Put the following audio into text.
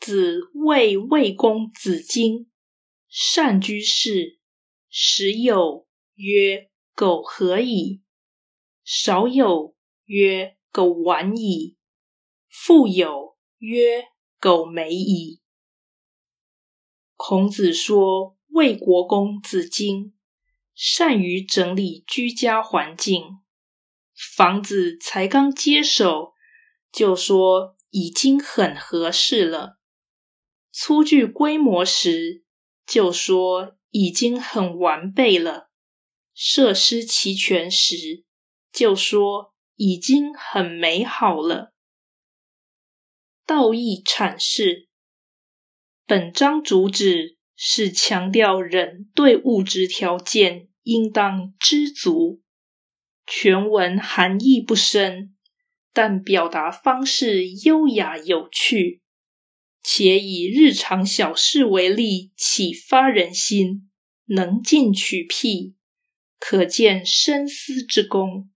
子谓魏公子荆，善居士。时有曰：“苟何矣。”少有曰：“苟晚矣。”复有曰：“苟美矣。”孔子说，魏国公子荆善于整理居家环境，房子才刚接手，就说已经很合适了；粗具规模时，就说已经很完备了；设施齐全时，就说已经很美好了。道义阐释，本章主旨是强调人对物质条件应当知足。全文含义不深，但表达方式优雅有趣，且以日常小事为例，启发人心，能进取辟，可见深思之功。